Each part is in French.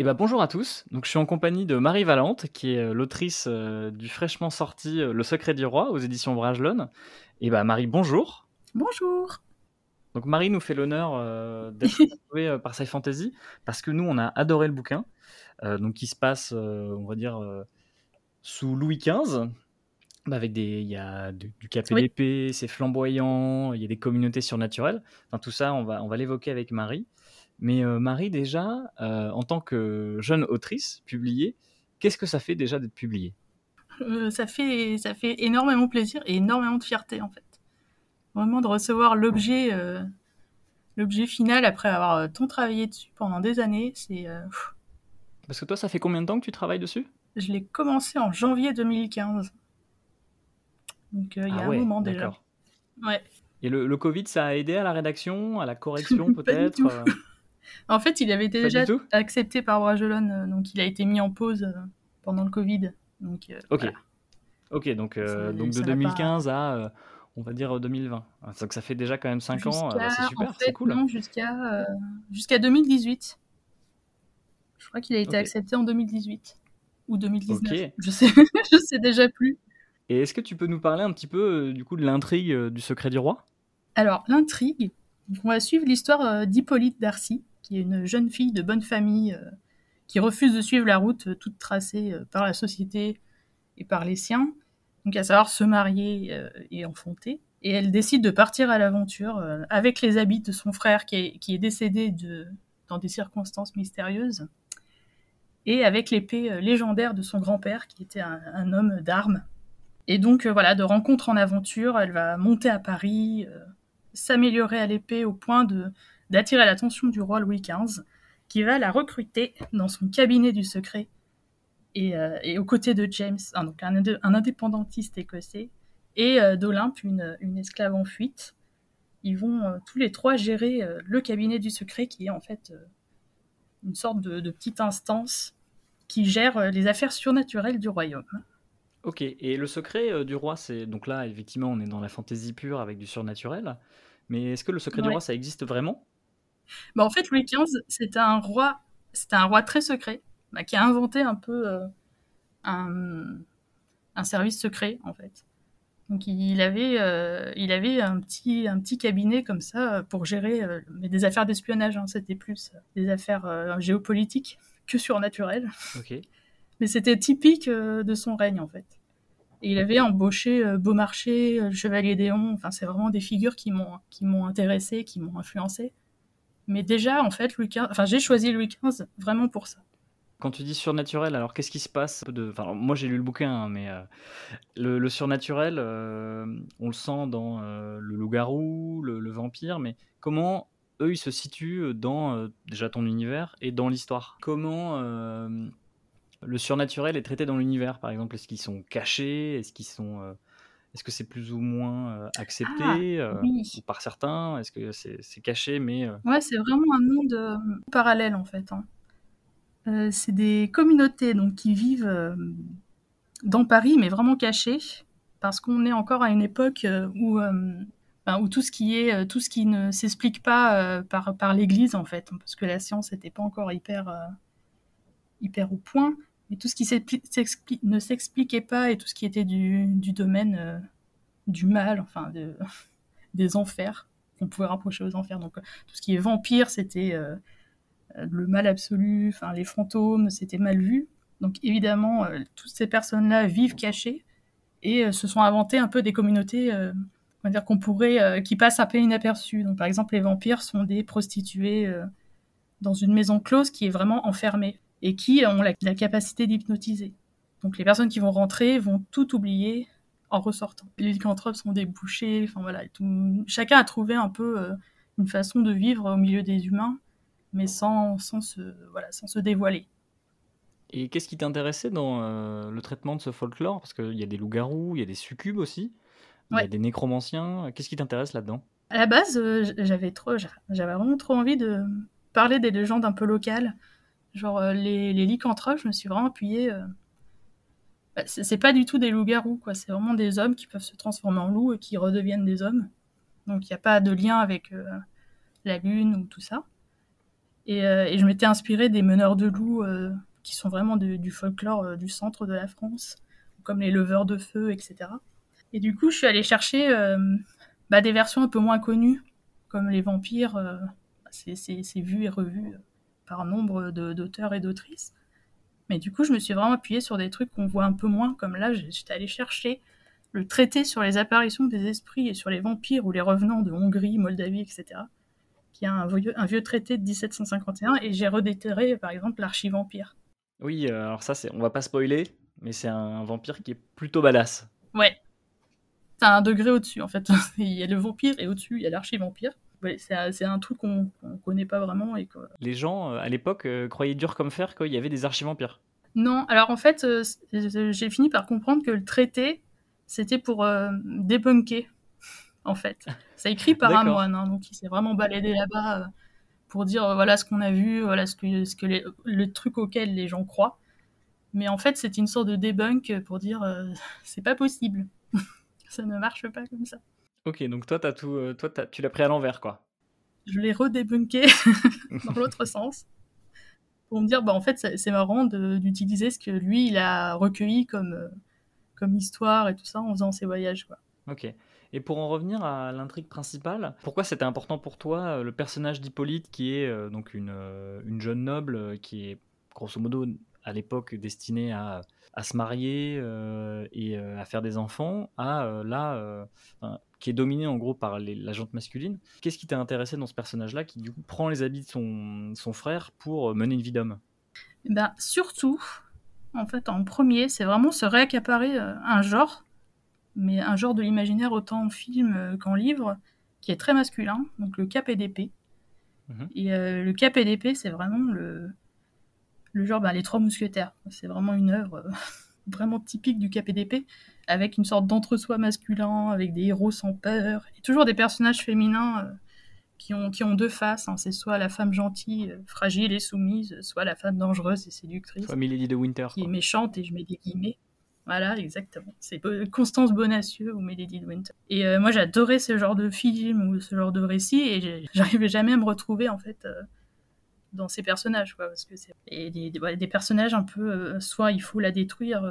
Eh ben, bonjour à tous. Donc, je suis en compagnie de Marie Valente, qui est euh, l'autrice euh, du fraîchement sorti euh, Le Secret du Roi aux éditions Bragelonne. Et ben, Marie, bonjour. Bonjour. Donc, Marie nous fait l'honneur d'être interviewée par Sci Fantasy parce que nous, on a adoré le bouquin. donc, qui se passe, on va dire, sous Louis XV. Bah, avec des, il y a du, du KPDP, c'est flamboyant, il y a des communautés surnaturelles. Enfin, tout ça, on va, on va l'évoquer avec Marie. Mais euh, Marie, déjà, euh, en tant que jeune autrice publiée, qu'est-ce que ça fait déjà d'être publiée? Euh, ça, fait, ça fait énormément plaisir et énormément de fierté, en fait. Vraiment de recevoir l'objet l'objet final après avoir tant travaillé dessus pendant des années, c'est... Parce que toi, ça fait combien de temps que tu travailles dessus? Je l'ai commencé en janvier 2015. Donc il y a ah un moment déjà. Ouais. Et le, le, Covid, ça a aidé à la rédaction, à la correction peut-être en fait, il avait été déjà accepté par Bragelonne, euh, donc il a été mis en pause euh, pendant le Covid. Donc, euh, ok. Ok, donc, donc de 2015 à, on va dire, 2020. Donc ça fait déjà quand même 5 ans. c'est super, c'est cool. Jusqu'à jusqu'à 2018. Je crois qu'il a été accepté en 2018 ou 2019. Je sais, je sais déjà plus. Et est-ce que tu peux nous parler un petit peu du coup de l'intrigue du secret du roi? Alors l'intrigue, on va suivre l'histoire d'Hippolyte Darcy, qui est une jeune fille de bonne famille euh, qui refuse de suivre la route euh, toute tracée euh, par la société et par les siens, donc à savoir se marier et enfanter. Et elle décide de partir à l'aventure avec les habits de son frère qui est, décédé dans des circonstances mystérieuses et avec l'épée légendaire de son grand-père qui était un, homme d'armes. Et donc voilà, de rencontre en aventure, elle va monter à Paris, s'améliorer à l'épée au point de d'attirer l'attention du roi Louis XV, qui va la recruter dans son cabinet du secret et, euh, aux côtés de James, un, donc un, indépendantiste écossais, et euh, d'Olympe, une, esclave en fuite. Ils vont euh, tous les trois gérer le cabinet du secret, qui est en fait une sorte de, petite instance qui gère les affaires surnaturelles du royaume. Ok, et le secret du roi, c'est donc là, effectivement, on est dans la fantaisie pure avec du surnaturel. Mais est-ce que le secret du roi, ça existe vraiment? Bah, en fait, Louis XV, c'était un roi, c'était un roi très secret, bah, qui a inventé un peu euh, un, un, service secret, en fait. Donc il avait, euh, il avait un petit, un petit cabinet comme ça pour gérer euh, mais des affaires d'espionnage. Hein, c'était plus des affaires géopolitiques que surnaturelles. Mais c'était typique de son règne en fait. Et il avait embauché Beaumarchais, le Chevalier d'Éon. Enfin, c'est vraiment des figures qui m'ont, qui m'ont intéressé, qui m'ont influencé. Mais déjà, en fait, Louis XV, enfin, j'ai choisi Louis XV vraiment pour ça. Quand tu dis surnaturel, alors qu'est-ce qui se passe de... enfin, Moi, j'ai lu le bouquin, hein, mais euh, le, surnaturel, euh, on le sent dans euh, le loup-garou, le, vampire, mais comment eux, ils se situent dans déjà ton univers et dans l'histoire? Comment le surnaturel est traité dans l'univers, par exemple Est-ce qu'ils sont cachés? Est-ce qu'ils sont est-ce que c'est plus ou moins accepté ah, euh, par certains? Est-ce que c'est caché mais euh Ouais, c'est vraiment un monde parallèle en fait. Hein. c'est des communautés donc qui vivent dans Paris, mais vraiment cachées, parce qu'on est encore à une époque où, où tout ce qui est tout ce qui ne s'explique pas par, par l'Église en fait, parce que la science n'était pas encore hyper hyper au point. Et tout ce qui ne s'expliquait pas et tout ce qui était du, domaine euh, du mal, enfin de, des enfers, qu'on pouvait rapprocher aux enfers. Donc tout ce qui est vampire, c'était euh, le mal absolu, enfin les fantômes, c'était mal vu. Donc évidemment, euh, toutes ces personnes-là vivent cachées et se sont inventées un peu des communautés on dire qu'on pourrait qui passent un peu inaperçues. Donc par exemple, les vampires sont des prostituées dans une maison close qui est vraiment enfermée et qui ont la, capacité d'hypnotiser. Donc les personnes qui vont rentrer vont tout oublier en ressortant. Les lycanthropes sont des bouchers, enfin voilà, chacun a trouvé un peu euh, une façon de vivre au milieu des humains, mais sans, sans, se, voilà, sans se dévoiler. Et qu'est-ce qui t'intéressait dans euh, le traitement de ce folklore? Parce qu'il y a des loups-garous, il y a des succubes aussi, il y a des nécromanciens. Qu'est-ce qui t'intéresse là-dedans? À la base, euh, j'avais trop, j'avais vraiment trop envie de parler des légendes un peu locales. Genre, euh, les, les je me suis vraiment appuyée. Euh, bah, c'est pas du tout des loups-garous, quoi. C'est vraiment des hommes qui peuvent se transformer en loups et qui redeviennent des hommes. Donc, il n'y a pas de lien avec euh, la lune ou tout ça. Et, et je m'étais inspirée des meneurs de loups qui sont vraiment du folklore du centre de la France, comme les leveurs de feu, etc. Et du coup, je suis allée chercher bah, des versions un peu moins connues, comme les vampires. c'est vu et revu par nombre d'auteurs et d'autrices. Mais du coup, je me suis vraiment appuyée sur des trucs qu'on voit un peu moins, comme là, j'étais allée chercher le traité sur les apparitions des esprits et sur les vampires ou les revenants de Hongrie, Moldavie, etc., qui est un vieux, un vieux traité de 1751, et j'ai redéterré, par exemple, l'archivampire. Oui, euh, alors ça, c'est, on va pas spoiler, mais c'est un vampire qui est plutôt badass. Ouais. C'est un degré au-dessus, en fait. il y a le vampire, et au-dessus, il y a l'archivampire. Ouais, c'est, un truc qu'on ne connaît pas vraiment. Et Les gens, euh, à l'époque, euh, croyaient dur comme fer qu'il y avait des archivampires. Non, alors en fait, j'ai fini par comprendre que le traité, c'était pour débunker, en fait. C'est écrit par un moine, hein, donc il s'est vraiment baladé là-bas pour dire voilà ce qu'on a vu, voilà ce que, ce que le truc auquel les gens croient. Mais en fait, c'est une sorte de debunk pour dire c'est pas possible. ça ne marche pas comme ça. Ok, donc toi, as tout, euh, toi tu l'as pris à l'envers, quoi. Je l'ai redébunké dans l'autre sens pour me dire, bah, en fait, c'est marrant d'utiliser ce que lui, il a recueilli comme, euh, comme histoire et tout ça en faisant ses voyages. Quoi. Ok. Et pour en revenir à l'intrigue principale, pourquoi c'était important pour toi euh, le personnage d'Hippolyte qui est donc une, une jeune noble qui est grosso modo à l'époque destinée à, à, se marier et à faire des enfants, à là qui est dominé en gros par la jante masculine. Qu'est-ce qui t'a intéressé dans ce personnage-là qui du coup prend les habits de son, son frère pour euh, mener une vie d'homme? Eh ben, Surtout, en fait, en premier, c'est vraiment se réaccaparer euh, un genre, mais un genre de l'imaginaire autant en film euh, qu'en livre, qui est très masculin, donc le et d'épée. Mhm. Et le cap et d'épée, c'est vraiment le, le genre, bah, les trois mousquetaires. C'est vraiment une œuvre vraiment typique du KPDP, avec une sorte d'entre-soi masculin, avec des héros sans peur, et toujours des personnages féminins euh, qui, ont, qui ont deux faces. Hein. C'est soit la femme gentille, euh, fragile et soumise, soit la femme dangereuse et séductrice. Soit Milady de Winter. Qui est méchante, et je mets des guillemets. Voilà, exactement. C'est Constance Bonacieux ou Milady de Winter. Et euh, moi, j'adorais ce genre de film ou ce genre de récit, et j'arrivais jamais à me retrouver, en fait dans ces personnages quoi parce que c'est et des, des, personnages un peu euh, soit il faut la détruire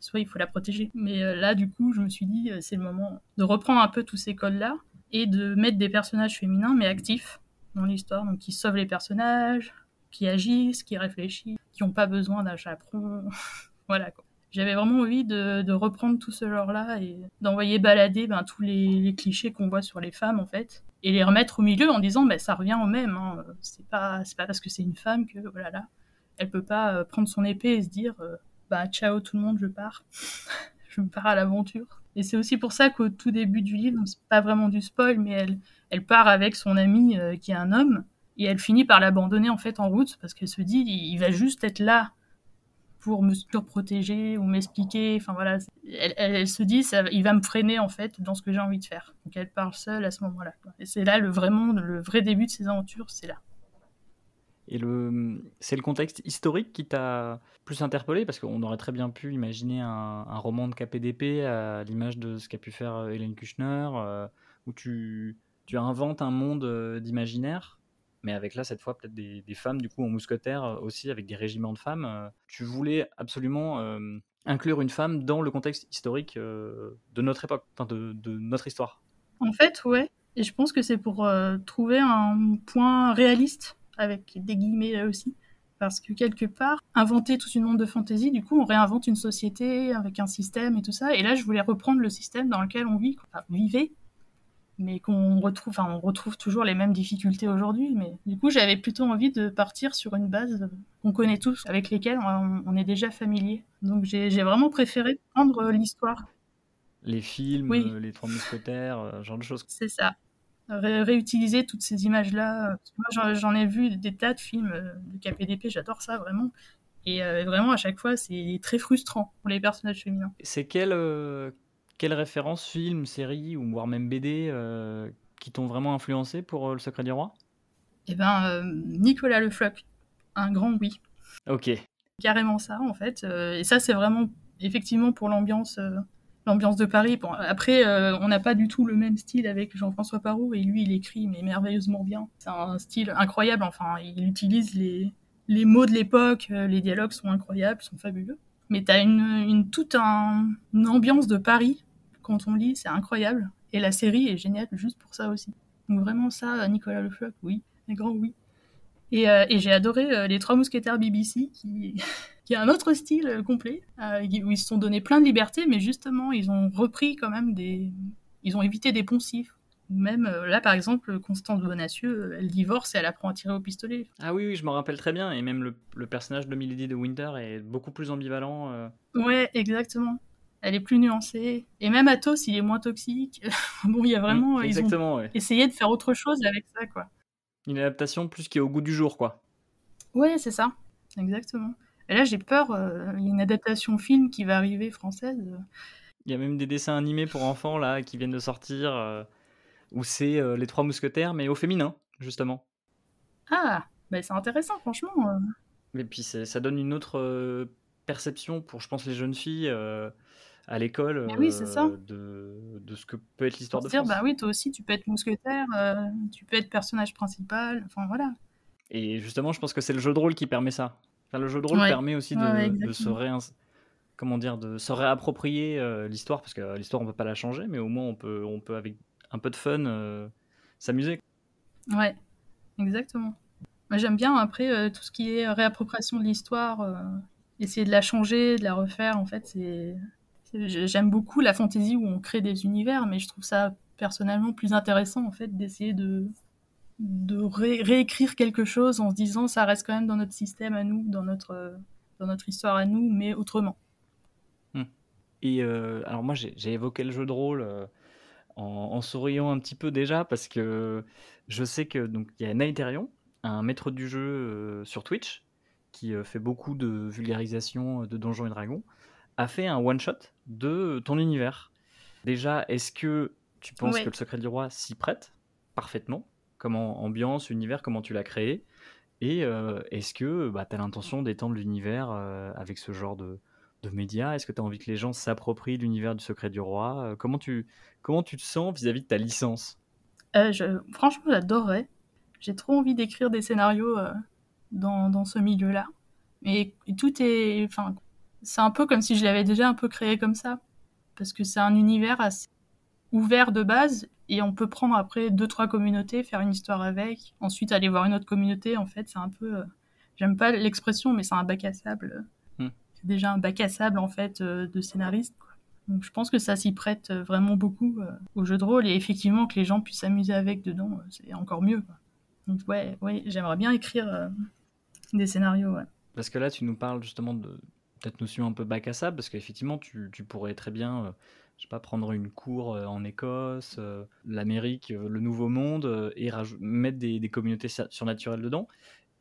soit il faut la protéger mais euh, là du coup je me suis dit c'est le moment de reprendre un peu tous ces codes là et de mettre des personnages féminins mais actifs dans l'histoire donc qui sauvent les personnages qui agissent qui réfléchissent qui n'ont pas besoin d'un chaperon voilà quoi j'avais vraiment envie de, reprendre tout ce genre-là et d'envoyer balader ben, tous les, clichés qu'on voit sur les femmes, en fait, et les remettre au milieu en disant bah, ça revient au même. Hein. C'est pas c'est pas parce que c'est une femme que voilà là, elle peut pas euh, prendre son épée et se dire euh, bah ciao tout le monde, je pars, je me pars à l'aventure. Et c'est aussi pour ça qu'au tout début du livre, c'est pas vraiment du spoil, mais elle elle part avec son ami euh, qui est un homme et elle finit par l'abandonner en fait en route parce qu'elle se dit il va juste être là pour me surprotéger ou m'expliquer. Enfin voilà, elle, se dit ça, il va me freiner en fait dans ce que j'ai envie de faire. Donc elle parle seule à ce moment-là. Et c'est là le vraiment le vrai début de ses aventures, c'est là. Et c'est le contexte historique qui t'a plus interpellé parce qu'on aurait très bien pu imaginer un, roman de KPDP à l'image de ce qu'a pu faire Hélène Kushner, euh, où tu, inventes un monde euh, d'imaginaire mais avec là cette fois peut-être des, femmes du coup en mousquetaire euh, aussi avec des régiments de femmes. Euh. Tu voulais absolument euh, inclure une femme dans le contexte historique de notre époque, de, notre histoire. En fait, ouais. Et je pense que c'est pour trouver un point réaliste avec des guillemets là aussi. Parce que quelque part, inventer tout une monde de fantaisie, du coup, on réinvente une société avec un système et tout ça. Et là, je voulais reprendre le système dans lequel on vit, enfin, vivait, mais qu'on retrouve, enfin, on retrouve toujours les mêmes difficultés aujourd'hui. Mais du coup, j'avais plutôt envie de partir sur une base qu'on connaît tous, avec lesquelles on, est déjà familier. Donc, j'ai vraiment préféré prendre l'histoire. Les films, euh, les Trois Mousquetaires, euh, genre de choses. C'est ça. Réutiliser toutes ces images-là. Moi, j'en ai vu des tas de films euh, de KPDP, j'adore ça vraiment. Et vraiment, à chaque fois, c'est très frustrant pour les personnages féminins. C'est quel, quelles références, films, séries ou voire même BD euh, qui t'ont vraiment influencé pour euh, Le Secret du Roi? Eh ben, euh, Nicolas Le Floch, un grand oui. Ok. Carrément ça, en fait. et ça, c'est vraiment, effectivement, pour l'ambiance. L'ambiance de Paris. Bon, après, euh, on n'a pas du tout le même style avec Jean-François Parot, et lui, il écrit mais merveilleusement bien. C'est un style incroyable. Enfin, il utilise les, les mots de l'époque, euh, les dialogues sont incroyables, sont fabuleux. Mais t'as une, une toute un, une ambiance de Paris quand on lit, c'est incroyable. Et la série est géniale juste pour ça aussi. Donc vraiment ça, Nicolas Le Floch, oui, un grand oui. Et, euh, et j'ai adoré les Trois Mousquetaires BBC, qui, qui a un autre style euh, complet, euh, où ils se sont donné plein de liberté, mais justement, ils ont repris quand même des... Ils ont évité des poncifs. Même euh, là, par exemple, Constance Bonacieux, elle divorce et elle apprend à tirer au pistolet. Ah oui, oui, je m'en rappelle très bien. Et même le, le personnage de Milady de Winter est beaucoup plus ambivalent. euh. Ouais, exactement. Elle est plus nuancée. Et même Athos, il est moins toxique. bon, il y a vraiment... Mm, ils ont exactement, ouais. essayé de faire autre chose avec ça, quoi. Une adaptation plus qui est au goût du jour, quoi. Ouais, c'est ça. Exactement. Et là, j'ai peur, euh, il y a une adaptation film qui va arriver française. Il y a même des dessins animés pour enfants là qui viennent de sortir euh, où c'est euh, les trois mousquetaires mais au féminin justement. Ah, bah c'est intéressant, franchement. Et puis ça donne une autre euh, perception pour je pense les jeunes filles à l'école Mais oui, c'est ça. de, de ce que peut être l'histoire de dire, France. bah oui, toi aussi, tu peux être mousquetaire, tu peux être personnage principal, enfin voilà. Et justement je pense que c'est le jeu de rôle qui permet ça. Enfin, le jeu de rôle Ouais. permet aussi de, Ouais, ouais, de se réins- comment dire de se réapproprier euh, l'histoire parce que euh, l'histoire on peut pas la changer mais au moins on peut on peut avec un peu de fun euh, s'amuser. Ouais, exactement. Moi, j'aime bien après euh, tout ce qui est réappropriation de l'histoire, essayer de la changer, de la refaire, en fait, c'est- J'aime beaucoup la fantaisie où on crée des univers, mais je trouve ça personnellement plus intéressant, en fait, d'essayer de, de ré- réécrire quelque chose en se disant ça reste quand même dans notre système à nous, dans notre, dans notre histoire à nous, mais autrement. Et euh, alors moi j'ai évoqué le jeu de rôle euh, en, en souriant un petit peu déjà parce que je sais que donc il y a Naetherion, un maître du jeu euh, sur Twitch qui fait beaucoup de vulgarisation de Donjons et Dragons, a fait un one shot de ton univers. Déjà, est-ce que tu penses que le Secret du Roi s'y prête parfaitement? Comment ambiance, univers, comment tu l'as créé Et euh, est-ce que bah, tu as l'intention d'étendre l'univers euh, avec ce genre de, de médias? Est-ce que tu as envie que les gens s'approprient l'univers du Secret du Roi? Euh, comment, tu, comment tu te sens vis-à-vis de ta licence? Je, franchement, j'adorerais. J'ai trop envie d'écrire des scénarios dans, dans ce milieu-là. Et tout est. Enfin, c'est un peu comme si je l'avais déjà un peu créé comme ça. Parce que c'est un univers assez ouvert de base. Et on peut prendre après deux, trois communautés, faire une histoire avec. Ensuite, aller voir une autre communauté. En fait, c'est un peu. euh, J'aime pas l'expression, mais c'est un bac à sable. Hmm. C'est déjà un bac à sable, en fait, euh, de scénariste. quoi. Donc je pense que ça s'y prête euh, vraiment beaucoup euh, au jeu de rôle et effectivement que les gens puissent s'amuser avec dedans, c'est encore mieux. quoi. Donc ouais, ouais j'aimerais bien écrire des scénarios. Ouais. Parce que là, tu nous parles justement de cette notion un peu bac à sable, parce qu'effectivement, tu, tu pourrais très bien, je sais pas, prendre une cour euh, en Écosse, euh, l'Amérique, euh, le Nouveau Monde, euh, et mettre des, des communautés surnaturelles dedans.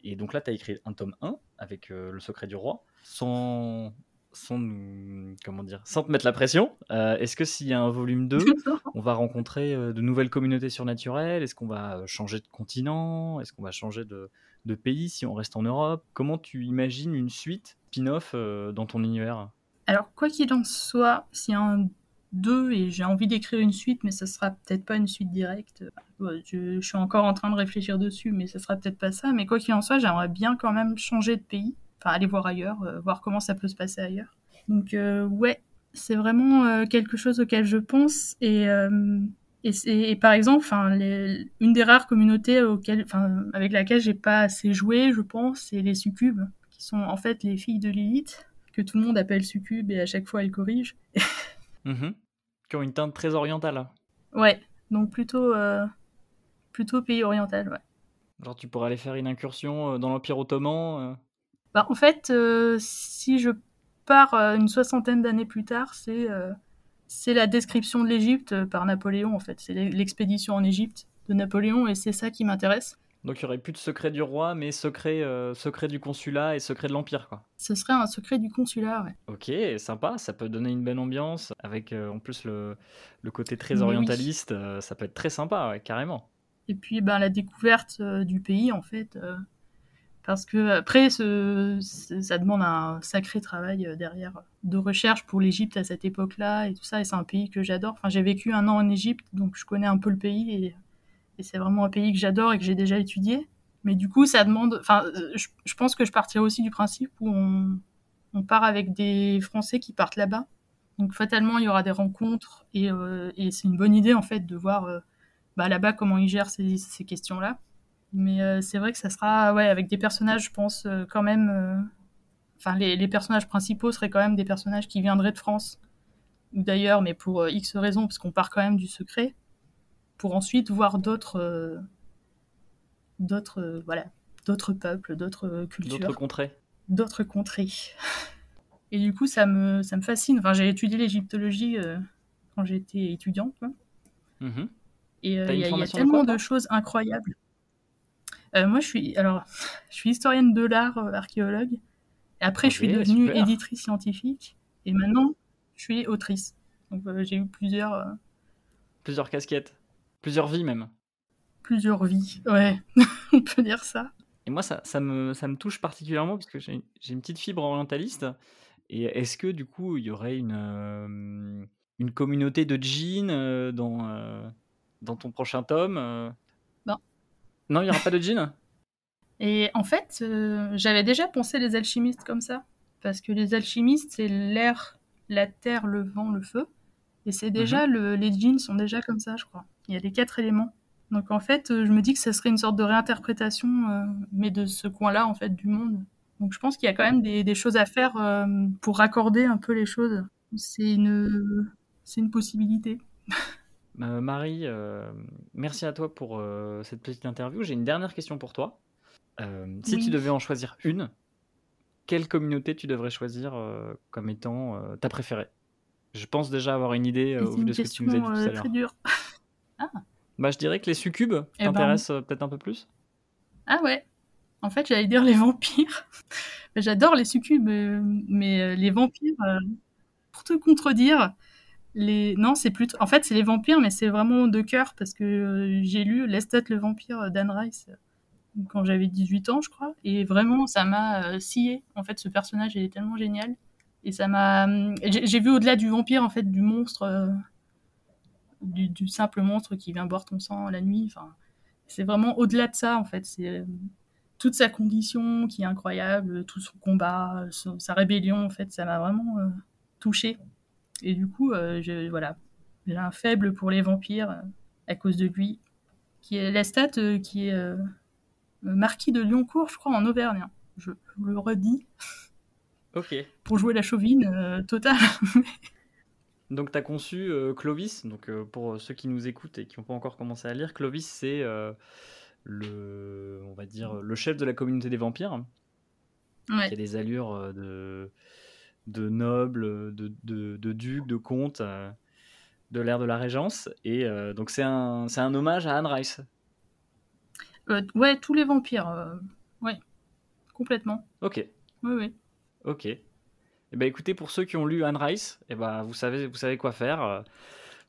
Et donc là, tu as écrit un tome 1 avec Le Secret du Roi, sans, sans, nous- comment dire, sans te mettre la pression. Est-ce que s'il y a un volume 2, on va rencontrer de nouvelles communautés surnaturelles? Est-ce qu'on va changer de continent? Est-ce qu'on va changer de, de pays si on reste en Europe? Comment tu imagines une suite spin-off dans ton univers? Alors quoi qu'il en soit, s'il y a un 2 et j'ai envie d'écrire une suite, mais ça sera peut-être pas une suite directe. Je, suis encore en train de réfléchir dessus, mais ça sera peut-être pas ça. Mais quoi qu'il en soit, j'aimerais bien quand même changer de pays, enfin aller voir ailleurs, euh, voir comment ça peut se passer ailleurs. Donc euh, ouais, c'est vraiment euh, quelque chose auquel je pense et et, par exemple, une des rares communautés auxquelles, avec laquelle j'ai pas assez joué, je pense, c'est les succubes, qui sont en fait les filles de Lilith, que tout le monde appelle succubes et à chaque fois elles corrigent. Mhm. Qui ont une teinte très orientale. Ouais, donc plutôt, euh, plutôt pays oriental, ouais. Genre, tu pourrais aller faire une incursion euh, dans l'Empire Ottoman. euh. Bah, en fait, euh, si je pars une soixantaine d'années plus tard, c'est c'est la description de l'Égypte par Napoléon, en fait. C'est l'e- l'expédition en Égypte de Napoléon et c'est ça qui m'intéresse. Donc, il y aurait plus de secret du roi, mais secret, euh, secret du consulat et secret de l'Empire, quoi. Ce serait un secret du consulat, ouais. Ok, sympa, ça peut donner une bonne ambiance, avec euh, en plus le, le côté très oui. orientaliste, euh, ça peut être très sympa, ouais, carrément. Et puis ben, la découverte du pays, en fait, Parce que après, ce, ça demande un sacré travail derrière de recherche pour l'Égypte à cette époque-là et tout ça. Et c'est un pays que j'adore. Enfin, j'ai vécu un an en Égypte, donc je connais un peu le pays et, et c'est vraiment un pays que j'adore et que j'ai déjà étudié. Mais du coup, ça demande. Enfin, je, je pense que je partirais aussi du principe où on, part avec des Français qui partent là-bas. Donc fatalement, il y aura des rencontres et, euh, c'est une bonne idée en fait de voir euh, bah, là-bas comment ils gèrent ces, questions-là. Mais euh, c'est vrai que ça sera ouais, avec des personnages, je pense, euh, quand même. euh, Enfin, les, personnages principaux seraient quand même des personnages qui viendraient de France ou d'ailleurs, mais pour euh, X raisons, parce qu'on part quand même du secret, pour ensuite voir d'autres, euh, d'autres, euh, voilà, d'autres peuples, d'autres euh, cultures D'autres contrées d'autres contrées. Et du coup, ça me, ça me fascine. Enfin, j'ai étudié l'égyptologie quand j'étais étudiante. quoi. Mhm. Et il y, a- il y a formation de tellement quoi, de choses incroyables. Euh, moi, je suis, alors, je suis historienne de l'art, euh, archéologue. Et après, je suis devenue super. éditrice scientifique. Et maintenant, je suis autrice. Donc, j'ai eu plusieurs, Plusieurs casquettes. Plusieurs vies même. plusieurs vies. Ouais, on peut dire ça. Et moi, ça, ça, me, ça me touche particulièrement parce que j'ai une petite fibre orientaliste. Et est-ce que du coup, il y aurait une, euh, une communauté de djinns euh, dans, euh, dans ton prochain tome Non. Non, il n'y aura pas de djinns? Et en fait, j'avais déjà pensé les alchimistes comme ça. Parce que les alchimistes, c'est l'air, la terre, le vent, le feu. Et c'est déjà, le, les djinns sont déjà comme ça, je crois. Il y a les quatre éléments. Donc en fait, euh, je me dis que ça serait une sorte de réinterprétation, euh, mais de ce coin-là, en fait, du monde. Donc je pense qu'il y a quand même des, des choses à faire euh, pour raccorder un peu les choses. C'est une, c'est une possibilité. Euh, Marie, merci à toi pour cette petite interview. J'ai une dernière question pour toi. Si Oui. tu devais en choisir une, quelle communauté tu devrais choisir comme étant ta préférée? Je pense déjà avoir une idée au vu de ce que tu nous as dit tout à l'heure. Dure. Bah, je dirais que les succubes Eh ben, t'intéressent euh, peut-être un peu plus. Ah ouais. En fait, j'allais dire les vampires. J'adore les succubes, euh, mais euh, les vampires, pour te contredire, les non, c'est plutôt. En fait, c'est les vampires, mais c'est vraiment de cœur parce que j'ai lu Lestat le vampire d'Anne Rice quand j'avais 18 ans, je crois, et vraiment, ça m'a scié. En fait, ce personnage, il est tellement génial. Et ça m'a. J'ai vu au-delà du vampire, en fait, du monstre, du, du simple monstre qui vient boire ton sang la nuit. Enfin, c'est vraiment au-delà de ça, en fait. C'est euh, toute sa condition qui est incroyable, tout son combat, son- sa rébellion, en fait, ça m'a vraiment euh, touchée. Et du coup, euh, je, voilà, j'ai un faible pour les vampires euh, à cause de lui, qui est Lestat, euh, qui est marquis de Lyoncourt, je crois, en Auvergne. hein. Je, je le redis, Ok. pour jouer la chauvine totale. Donc, tu as conçu euh, Clovis. Donc, euh, pour ceux qui nous écoutent et qui n'ont pas encore commencé à lire, Clovis, c'est euh, le, on va dire, le chef de la communauté des vampires, qui a ouais. des allures euh, de, de noble, de, de, de duc, de comte, euh, de l'ère de la Régence. Et euh, donc, c'est un, c'est un hommage à Anne Rice. Euh, ouais, tous les vampires, euh, ouais, complètement. Ok. Oui, oui. Ok. Eh ben, écoutez, pour ceux qui ont lu Anne Rice, eh ben, vous, savez, vous savez quoi faire. Euh,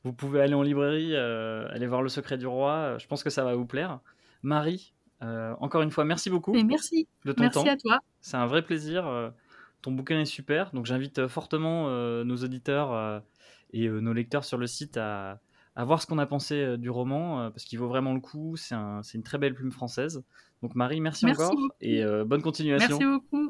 Vous pouvez aller en librairie, euh, aller voir Le Secret du Roi. Euh, Je pense que ça va vous plaire. Marie, euh, encore une fois, merci beaucoup Et merci, de ton merci temps. à toi. C'est un vrai plaisir. Ton bouquin est super. Donc j'invite fortement euh, nos auditeurs et nos lecteurs sur le site à, à voir ce qu'on a pensé du roman, parce qu'il vaut vraiment le coup. C'est un- c'est une très belle plume française. Donc Marie, merci, Merci encore beaucoup. et bonne continuation. Merci beaucoup.